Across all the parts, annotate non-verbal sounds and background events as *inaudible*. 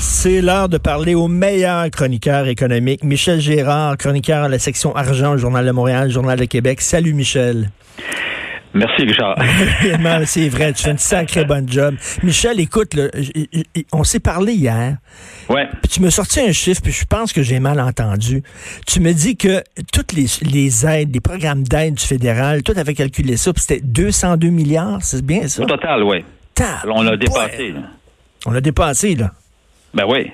C'est l'heure de parler au meilleur chroniqueur économique, Michel Gérard, chroniqueur à la section argent, Journal de Montréal, Journal de Québec. Salut Michel. Merci, Richard. *laughs* c'est vrai, tu fais une sacrée bonne job. Michel, écoute, on s'est parlé hier. Ouais. Puis tu me sorti un chiffre, puis je pense que j'ai mal entendu. Tu me dis que toutes les, aides, les programmes d'aide du fédéral, tout avait calculé ça, puis c'était 202 milliards, c'est bien ça? Au total, oui. On l'a dépassé. On l'a dépassé, là. Ben oui.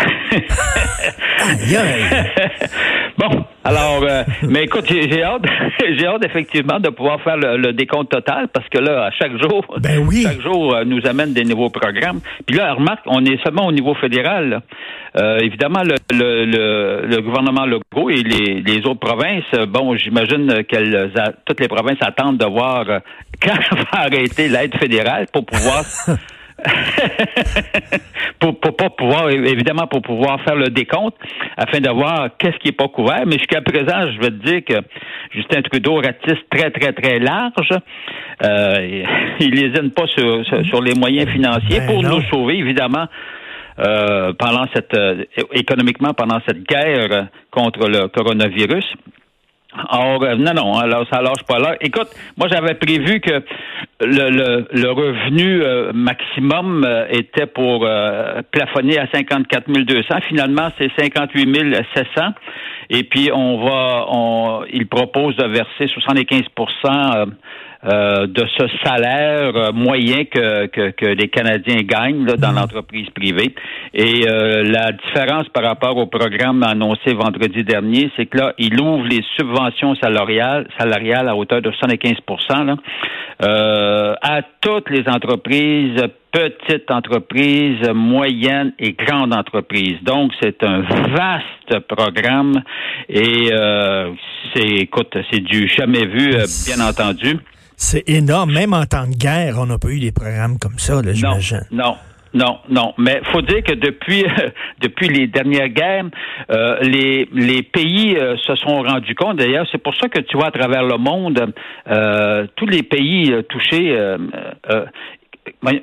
*laughs* bon, alors, euh, mais écoute, j'ai hâte, *laughs* j'ai hâte effectivement de pouvoir faire le, décompte total parce que là, à chaque jour, *laughs* ben chaque jour euh, nous amène des nouveaux programmes. Puis là, remarque, on est seulement au niveau fédéral. Euh, évidemment, le, le, le, gouvernement Legault et les, les autres provinces, bon, j'imagine qu'elles, toutes les provinces attendent de voir quand va arrêter l'aide fédérale pour pouvoir *laughs* pour, pour pas pouvoir, évidemment, pour pouvoir faire le décompte afin de voir qu'est-ce qui est pas couvert. Mais jusqu'à présent, je vais te dire que Justin Trudeau ratisse très, très, très large. Euh, il lésine pas sur, sur, les moyens financiers ben pour nous sauver, évidemment. Euh, pendant cette euh, économiquement pendant cette guerre contre le coronavirus. Or, euh, non, non, alors ça lâche pas là. Écoute, moi j'avais prévu que le, le, revenu euh, maximum euh, était pour plafonner à 54 200. Finalement, c'est 58 700. Et puis on va, on, il propose de verser 75 euh, de ce salaire euh, moyen que, que, les Canadiens gagnent dans mhm. l'entreprise privée. Et euh, la différence par rapport au programme annoncé vendredi dernier, c'est que là, il ouvre les subventions salariales, salariales à hauteur de 75 là, à toutes les entreprises, petites entreprises, moyennes et grandes entreprises. Donc, c'est un vaste programme et c'est, écoute, c'est du jamais vu, bien entendu. C'est énorme. Même en temps de guerre, on n'a pas eu des programmes comme ça, j'imagine. Non, non. Non, mais faut dire que depuis *laughs* depuis les dernières guerres, euh, les les pays euh, se sont rendus compte. D'ailleurs, c'est pour ça que tu vois à travers le monde, euh, tous les pays touchés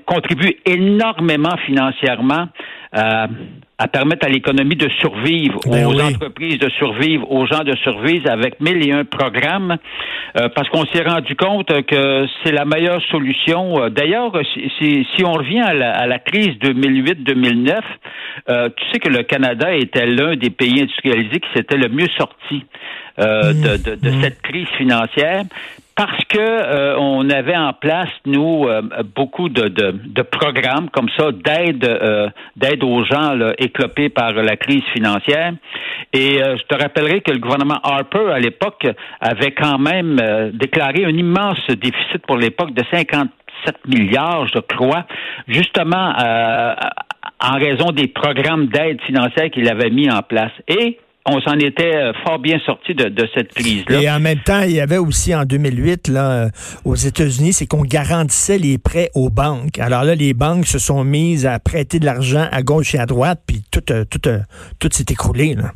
contribuent énormément financièrement à à permettre à l'économie de survivre, ben aux entreprises de survivre, aux gens de survivre avec mille et un programmes, euh, parce qu'on s'est rendu compte que c'est la meilleure solution. Euh, d'ailleurs, si, si, on revient à la, à la crise 2008-2009, euh, tu sais que le Canada était l'un des pays industrialisés qui s'était le mieux sorti euh, mmh. de, de, de mmh. cette crise financière parce que euh, on avait en place nous euh, beaucoup de, de, de, programmes comme ça d'aide euh, d'aide aux gens là, éclopés par la crise financière. Et je te rappellerai que le gouvernement Harper à l'époque avait quand même déclaré un immense déficit pour l'époque de 57 milliards, je crois, justement en raison des programmes d'aide financière qu'il avait mis en place. Et on s'en était euh, fort bien sorti de, cette crise-là. Et en même temps, il y avait aussi en 2008, là, euh, aux États-Unis, c'est qu'on garantissait les prêts aux banques. Alors là, les banques se sont mises à prêter de l'argent à gauche et à droite, puis tout, euh, tout, tout s'est écroulé. Là.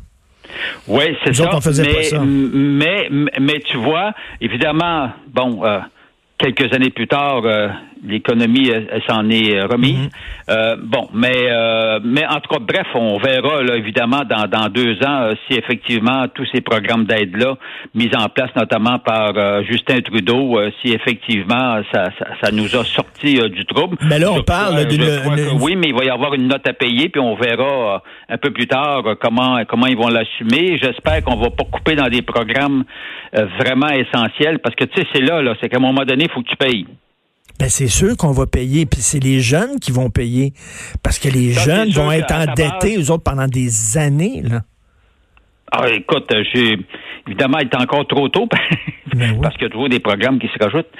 Oui, c'est ça. mais, ça. Mais, mais, tu vois, évidemment, bon, quelques années plus tard, l'économie s'en est euh, remise. Mhm. Euh, bon, mais euh, mais en tout cas, bref, on verra là, évidemment dans, dans deux ans si effectivement tous ces programmes d'aide là mis en place notamment par Justin Trudeau, si effectivement ça, ça, nous a sorti du trouble. Mais là, on parle de oui, mais il va y avoir une note à payer, puis on verra un peu plus tard comment comment ils vont l'assumer. J'espère qu'on va pas couper dans des programmes vraiment essentiels, parce que tu sais, c'est là, là, c'est qu'à un moment donné, il faut que tu payes. Ben c'est sûr qu'on va payer, puis c'est les jeunes qui vont payer, parce que les jeunes vont être endettés, eux autres, pendant des années. Là. Ah, écoute, j'ai évidemment, il est encore trop tôt *laughs* Ben parce qu'il y a toujours des programmes qui se rajoutent.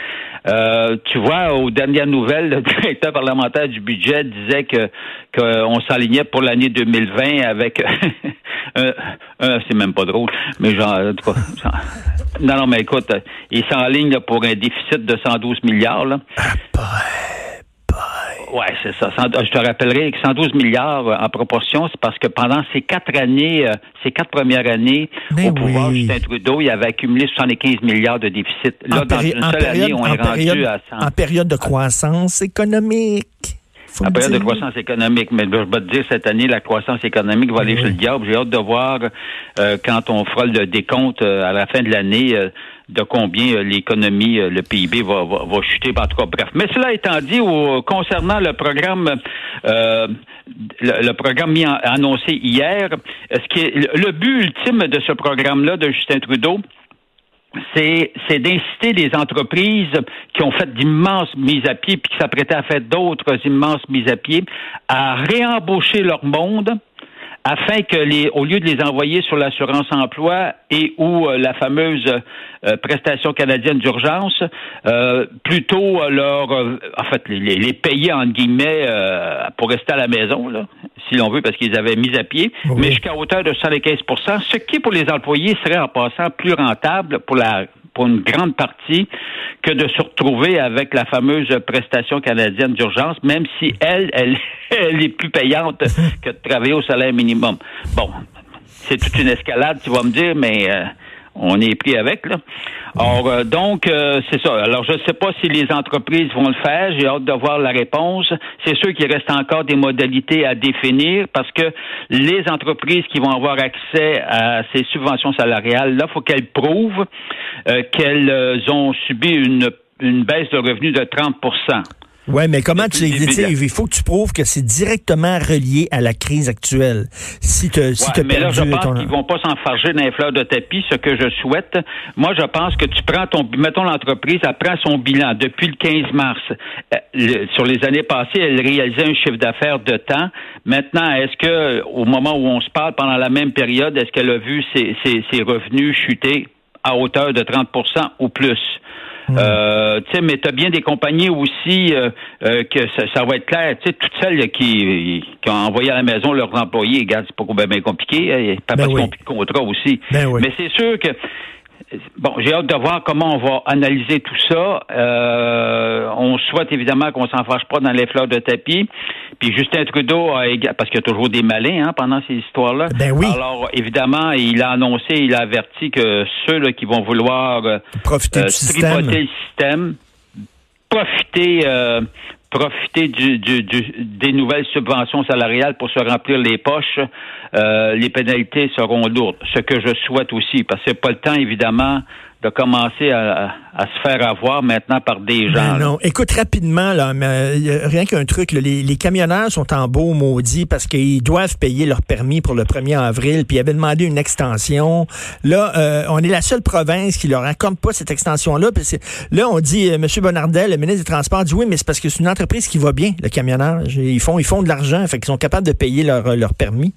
Euh, tu vois, aux dernières nouvelles, le *laughs* directeur parlementaire du budget disait que qu'on s'alignait pour l'année 2020 avec *laughs* un, un c'est même pas drôle, mais genre, en tout cas, genre- non, non, mais écoute, il s'enligne pour un déficit de 112 milliards. Là. Ouais, c'est ça. Je te rappellerai que 112 milliards euh, en proportion, c'est parce que pendant ces quatre années, euh, ces quatre premières années Mais au pouvoir, oui. Justin Trudeau, il avait accumulé 75 milliards de déficit. Là, en, dans une seule période, année, on est rendu période- à 100. en période de croissance économique. Faut En le période de croissance économique, mais je vais te dire, cette année, la croissance économique va aller chez le diable. J'ai hâte de voir euh, quand on fera le décompte euh, à la fin de l'année euh, de combien euh, l'économie, euh, le PIB va, chuter. En tout cas, bref. Mais cela étant dit, au- concernant le programme, euh, le, programme mis annoncé hier, ce qui est le, le but ultime de ce programme-là de Justin Trudeau, c'est c'est d'inciter les entreprises qui ont fait d'immenses mises à pied puis qui s'apprêtaient à faire d'autres immenses mises à pied à réembaucher leur monde afin que les au lieu de les envoyer sur l'assurance emploi et ou euh, la fameuse euh, prestation canadienne d'urgence euh, plutôt euh, leur euh, en fait les, les- payer entre guillemets euh, pour rester à la maison là si l'on veut parce qu'ils avaient mis à pied Oui. mais jusqu'à hauteur de 75% ce qui pour les employés serait en passant plus rentable pour la pour une grande partie que de se retrouver avec la fameuse prestation canadienne d'urgence, même si elle, elle, *laughs* elle est plus payante que de travailler au salaire minimum. Bon, c'est toute une escalade, tu vas me dire, mais euh, on est pris avec, là. Or, euh, donc, euh, c'est ça. Alors, je ne sais pas si les entreprises vont le faire. J'ai hâte de voir la réponse. C'est sûr qu'il reste encore des modalités à définir parce que les entreprises qui vont avoir accès à ces subventions salariales, là, faut qu'elles prouvent euh, qu'elles euh, ont subi une, une baisse de revenus de 30 Ouais, mais comment tu il faut que tu prouves que c'est directement relié à la crise actuelle. Si tu si t'as mais là, je pense ton qu'ils vont pas s'enfarger dans les fleurs de tapis, ce que je souhaite. Moi, je pense que tu prends ton, mettons l'entreprise, elle prend son bilan depuis le 15 mars. Euh, le- sur les années passées, elle réalisait un chiffre d'affaires de temps. Maintenant, est-ce que, au moment où on se parle, pendant la même période, est-ce qu'elle a vu ses, ses- ses revenus chuter à hauteur de 30% ou plus? Euh, tu sais, mais tu as bien des compagnies aussi euh, euh, que ça, ça va être clair. Tu sais, toutes celles qui, qui ont envoyé à la maison leurs employés, regarde, c'est pas bien, bien compliqué. hein, pas Ben parce oui. de contrat aussi. Ben oui. Mais c'est sûr que Bon, j'ai hâte de voir comment on va analyser tout ça. Euh, on souhaite évidemment qu'on s'en fâche pas dans les fleurs de tapis. Puis Justin Trudeau a parce qu'il y a toujours des malins hein, pendant ces histoires-là. Ben oui. Alors évidemment, il a annoncé, il a averti que ceux là, qui vont vouloir euh, profiter euh, du système. le système, profiter, euh, profiter du, du- du- des nouvelles subventions salariales pour se remplir les poches, euh, les pénalités seront lourdes. Ce que je souhaite aussi, parce que c'est pas le temps, évidemment, de commencer à, à se faire avoir maintenant par des gens. Ben non. Écoute, rapidement, là, mais, euh, rien qu'un truc, là, les, les camionneurs sont en beau maudit parce qu'ils doivent payer leur permis pour le 1er avril, puis ils avaient demandé une extension. Là, euh, on est la seule province qui leur accorde pas cette extension-là. Là, on dit, euh, M. Bonardel, le ministre des Transports, dit oui, mais c'est parce que c'est une entreprise qui va bien, le camionnage. Ils font, ils font de l'argent, fait qu'ils sont capables de payer leur, leur permis.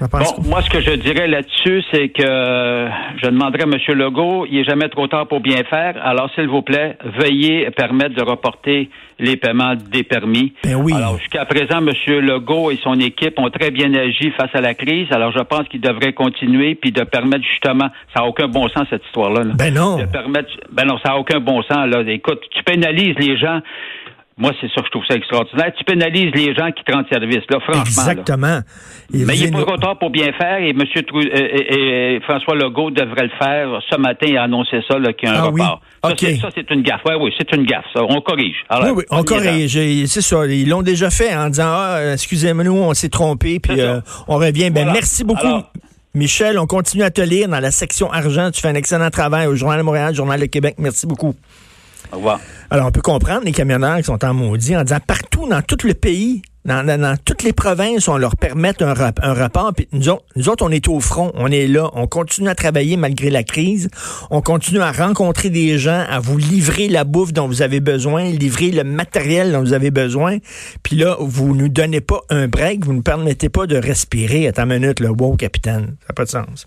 Bon, moi, ce que je dirais là-dessus, c'est que je demanderais à M. Legault, il est jamais trop tard pour bien faire. Alors, s'il vous plaît, veuillez permettre de reporter les paiements des permis. Ben oui. Alors, jusqu'à présent, M. Legault et son équipe ont très bien agi face à la crise. Alors, je pense qu'ils devraient continuer puis de permettre justement, ça n'a aucun bon sens cette histoire-là. là. Ben non. De permettre, ben non, ça n'a aucun bon sens. Là. Écoute, tu pénalises les gens. Moi, c'est ça que je trouve ça extraordinaire. Tu pénalises les gens qui te rendent service, là, franchement. Exactement. Mais il n'est pas trop tard pour bien faire et M. Trou- et, et- et François Legault devrait le faire ce matin et annoncer ça, là, qu'il y a un Ah oui? report. C'est- Ça, c'est une gaffe. Oui, oui, c'est une gaffe. Ça. On corrige. Alors, Oui, oui, on corrige. C'est ça. Ils l'ont déjà fait en disant Ah, excusez-moi, nous, on s'est trompé, puis euh, on revient. Ben, Voilà. merci beaucoup. Alors- Michel, on continue à te lire dans la section argent. Tu fais un excellent travail au Journal de Montréal, Journal de Québec. Merci beaucoup. Alors, on peut comprendre les camionneurs qui sont en maudit en disant partout dans tout le pays, dans, toutes les provinces, on leur permet un, rap- un rapport. Puis nous autres, nous autres, on est au front, on est là, on continue à travailler malgré la crise. On continue à rencontrer des gens, à vous livrer la bouffe dont vous avez besoin, livrer le matériel dont vous avez besoin. Puis là, vous nous donnez pas un break, vous ne permettez pas de respirer. Attends une minute, là. Wow, capitaine, ça n'a pas de sens.